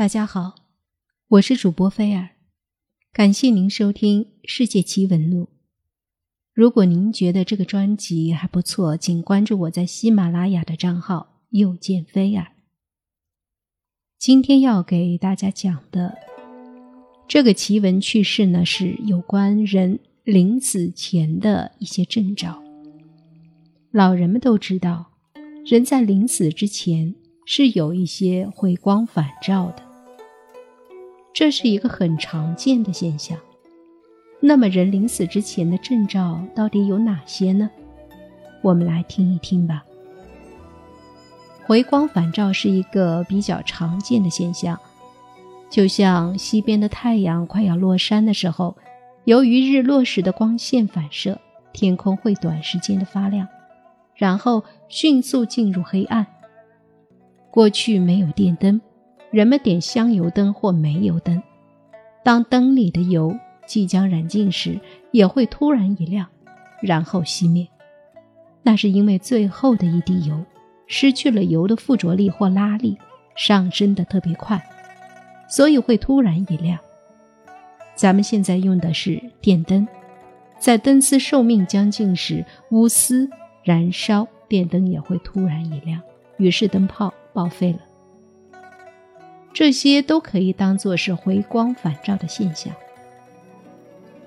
大家好，我是主播菲尔，感谢您收听《世界奇闻录》。如果您觉得这个专辑还不错，请关注我在喜马拉雅的账号“又见菲尔”。今天要给大家讲的这个奇闻趣事呢，是有关人临死前的一些征兆。老人们都知道，人在临死之前是有一些回光返照的。这是一个很常见的现象。那么，人临死之前的征兆到底有哪些呢？我们来听一听吧。回光返照是一个比较常见的现象，就像西边的太阳快要落山的时候，由于日落时的光线反射，天空会短时间的发亮，然后迅速进入黑暗。过去没有电灯。人们点香油灯或煤油灯，当灯里的油即将燃尽时，也会突然一亮，然后熄灭。那是因为最后的一滴油失去了油的附着力或拉力，上升的特别快，所以会突然一亮。咱们现在用的是电灯，在灯丝寿命将近时，钨丝燃烧，电灯也会突然一亮，于是灯泡报废了。这些都可以当做是回光返照的现象。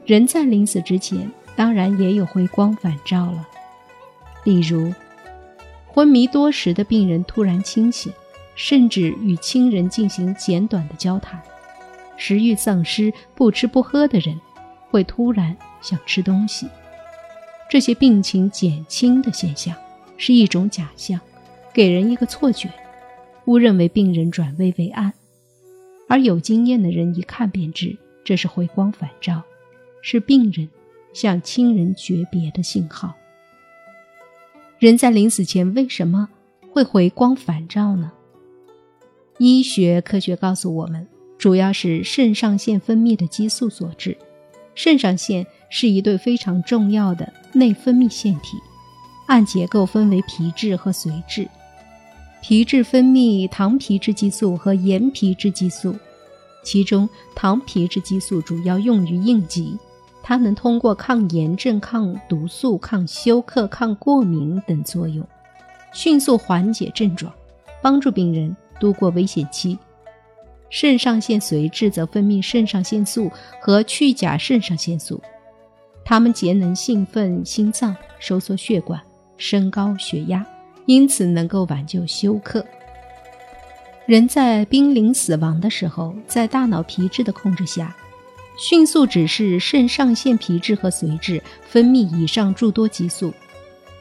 人在临死之前，当然也有回光返照了。例如，昏迷多时的病人突然清醒，甚至与亲人进行简短的交谈；食欲丧失、不吃不喝的人，会突然想吃东西。这些病情减轻的现象，是一种假象，给人一个错觉。误认为病人转危为安，而有经验的人一看便知，这是回光返照，是病人向亲人诀别的信号。人在临死前为什么会回光返照呢？医学科学告诉我们，主要是肾上腺分泌的激素所致。肾上腺是一对非常重要的内分泌腺体，按结构分为皮质和髓质。皮质分泌糖皮质激素和盐皮质激素，其中糖皮质激素主要用于应急，它能通过抗炎症、抗毒素、抗休克、抗过敏等作用，迅速缓解症状，帮助病人度过危险期。肾上腺髓质则分泌肾上腺素和去甲肾上腺素，它们节能兴奋心脏，收缩血管，升高血压。因此，能够挽救休克。人在濒临死亡的时候，在大脑皮质的控制下，迅速指示肾上腺皮质和髓质分泌以上诸多激素，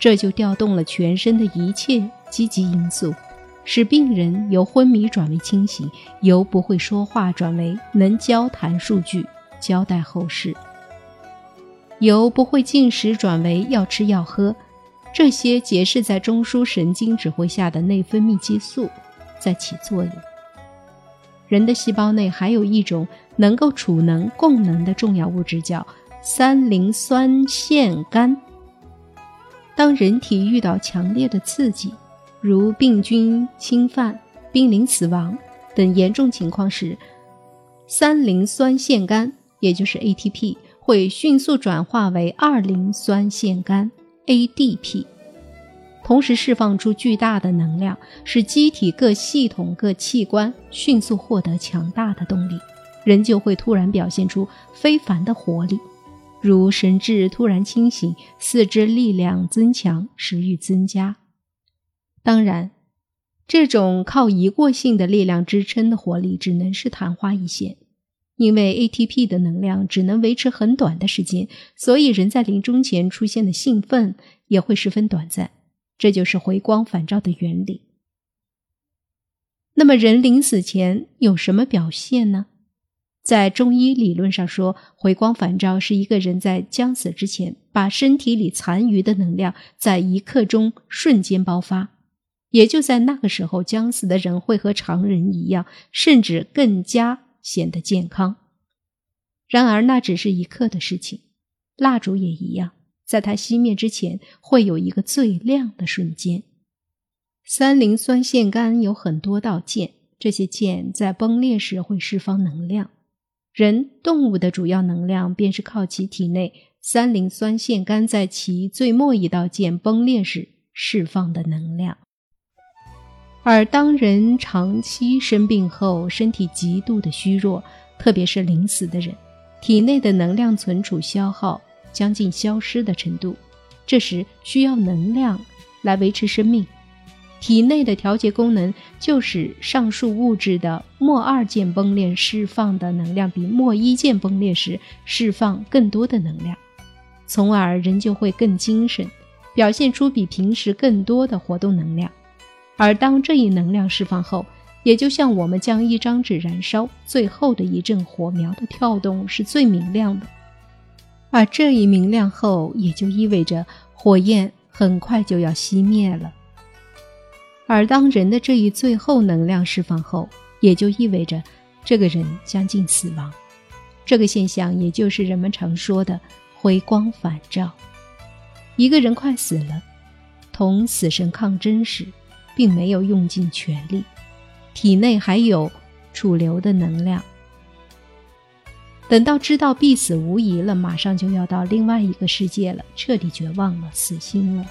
这就调动了全身的一切积极因素，使病人由昏迷转为清醒，由不会说话转为能交谈数据、交代后事，由不会进食转为要吃要喝。这些结释在中枢神经指挥下的内分泌激素在起作用。人的细胞内还有一种能够储能供能的重要物质，叫三磷酸腺苷。当人体遇到强烈的刺激，如病菌侵犯、濒临死亡等严重情况时，三磷酸腺苷，也就是 ATP，会迅速转化为二磷酸腺苷。ADP，同时释放出巨大的能量，使机体各系统、各器官迅速获得强大的动力，人就会突然表现出非凡的活力，如神志突然清醒、四肢力量增强、食欲增加。当然，这种靠一过性的力量支撑的活力，只能是昙花一现。因为 ATP 的能量只能维持很短的时间，所以人在临终前出现的兴奋也会十分短暂。这就是回光返照的原理。那么，人临死前有什么表现呢？在中医理论上说，回光返照是一个人在将死之前，把身体里残余的能量在一刻钟瞬间爆发，也就在那个时候，将死的人会和常人一样，甚至更加。显得健康。然而，那只是一刻的事情。蜡烛也一样，在它熄灭之前，会有一个最亮的瞬间。三磷酸腺苷有很多道键，这些键在崩裂时会释放能量。人、动物的主要能量便是靠其体内三磷酸腺苷在其最末一道键崩裂时释放的能量。而当人长期生病后，身体极度的虚弱，特别是临死的人，体内的能量存储消耗将近消失的程度，这时需要能量来维持生命。体内的调节功能就是上述物质的末二键崩裂释放的能量比末一键崩裂时释放更多的能量，从而人就会更精神，表现出比平时更多的活动能量。而当这一能量释放后，也就像我们将一张纸燃烧，最后的一阵火苗的跳动是最明亮的。而这一明亮后，也就意味着火焰很快就要熄灭了。而当人的这一最后能量释放后，也就意味着这个人将近死亡。这个现象也就是人们常说的“回光返照”。一个人快死了，同死神抗争时。并没有用尽全力，体内还有储留的能量。等到知道必死无疑了，马上就要到另外一个世界了，彻底绝望了，死心了，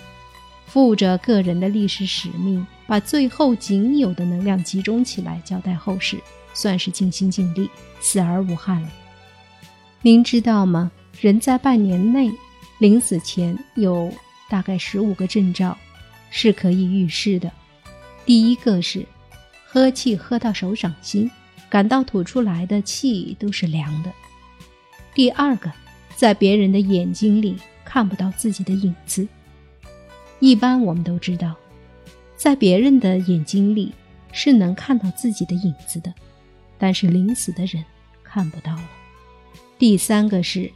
负着个人的历史使命，把最后仅有的能量集中起来，交代后事，算是尽心尽力，死而无憾了。您知道吗？人在半年内临死前有大概十五个征兆，是可以预示的。第一个是，喝气喝到手掌心，感到吐出来的气都是凉的。第二个，在别人的眼睛里看不到自己的影子。一般我们都知道，在别人的眼睛里是能看到自己的影子的，但是临死的人看不到了。第三个是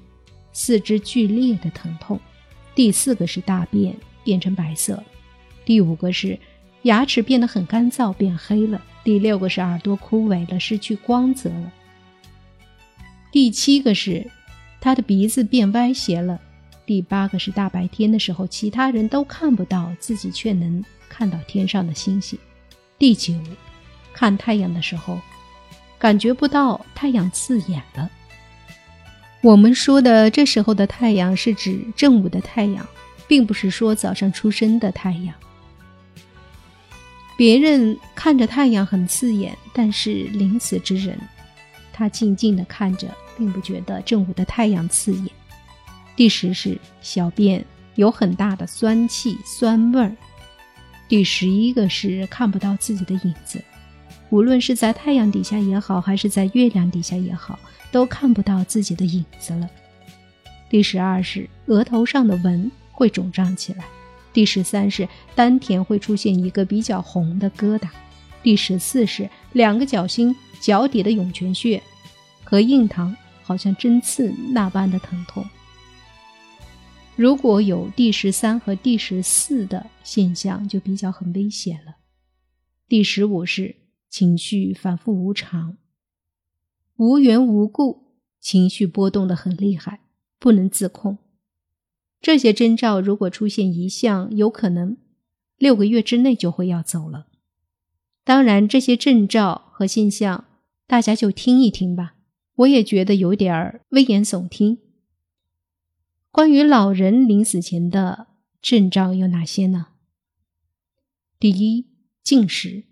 四肢剧烈的疼痛。第四个是大便变成白色。第五个是。牙齿变得很干燥，变黑了。第六个是耳朵枯萎了，失去光泽了。第七个是他的鼻子变歪斜了。第八个是大白天的时候，其他人都看不到，自己却能看到天上的星星。第九，看太阳的时候，感觉不到太阳刺眼了。我们说的这时候的太阳是指正午的太阳，并不是说早上出生的太阳。别人看着太阳很刺眼，但是临死之人，他静静地看着，并不觉得正午的太阳刺眼。第十是小便有很大的酸气、酸味儿。第十一个是看不到自己的影子，无论是在太阳底下也好，还是在月亮底下也好，都看不到自己的影子了。第十二是额头上的纹会肿胀起来。第十三是丹田会出现一个比较红的疙瘩，第十四是两个脚心脚底的涌泉穴和印堂好像针刺那般的疼痛。如果有第十三和第十四的现象，就比较很危险了。第十五是情绪反复无常，无缘无故情绪波动的很厉害，不能自控。这些征兆如果出现一项，有可能六个月之内就会要走了。当然，这些征兆和现象，大家就听一听吧。我也觉得有点危言耸听。关于老人临死前的征兆有哪些呢？第一，进食，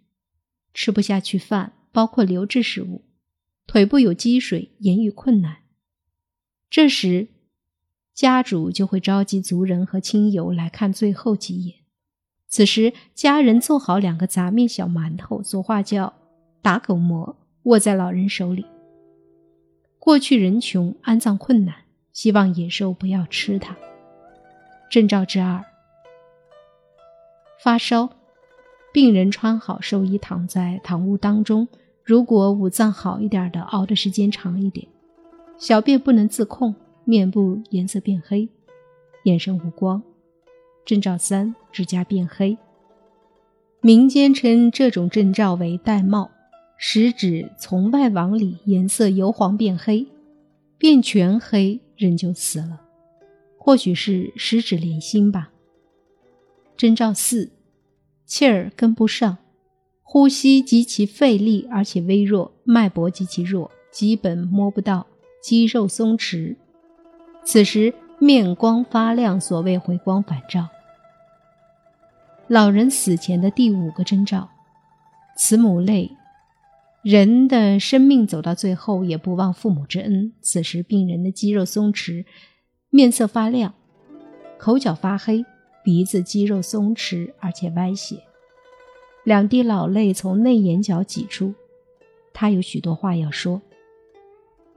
吃不下去饭，包括流质食物，腿部有积水，言语困难。这时。家主就会召集族人和亲友来看最后几眼。此时，家人做好两个杂面小馒头，俗话叫“打狗馍”，握在老人手里。过去人穷，安葬困难，希望野兽不要吃它。征兆之二：发烧，病人穿好寿衣，躺在堂屋当中。如果五脏好一点的，熬的时间长一点，小便不能自控。面部颜色变黑，眼神无光。征兆三：指甲变黑。民间称这种征兆为“玳瑁”，食指从外往里颜色由黄变黑，变全黑，人就死了。或许是食指连心吧。征兆四：气儿跟不上，呼吸极其费力，而且微弱，脉搏极其弱，基本摸不到，肌肉松弛。此时面光发亮，所谓回光返照。老人死前的第五个征兆，慈母泪。人的生命走到最后，也不忘父母之恩。此时病人的肌肉松弛，面色发亮，口角发黑，鼻子肌肉松弛而且歪斜，两滴老泪从内眼角挤出。他有许多话要说。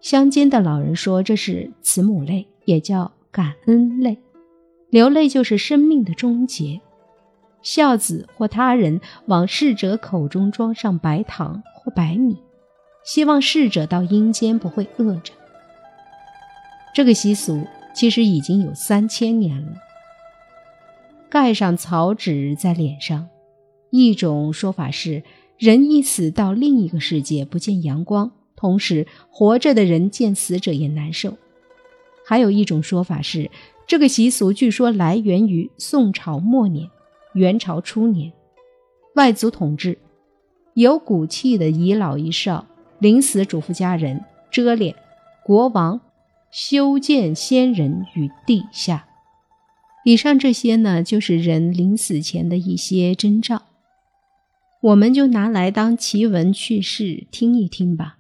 乡间的老人说，这是慈母泪，也叫感恩泪。流泪就是生命的终结。孝子或他人往逝者口中装上白糖或白米，希望逝者到阴间不会饿着。这个习俗其实已经有三千年了。盖上草纸在脸上，一种说法是人一死到另一个世界不见阳光，同时活着的人见死者也难受。还有一种说法是，这个习俗据说来源于宋朝末年。元朝初年，外族统治，有骨气的遗老遗少临死嘱咐家人遮脸，国王修建仙人与地下。以上这些呢，就是人临死前的一些征兆，我们就拿来当奇闻趣事听一听吧。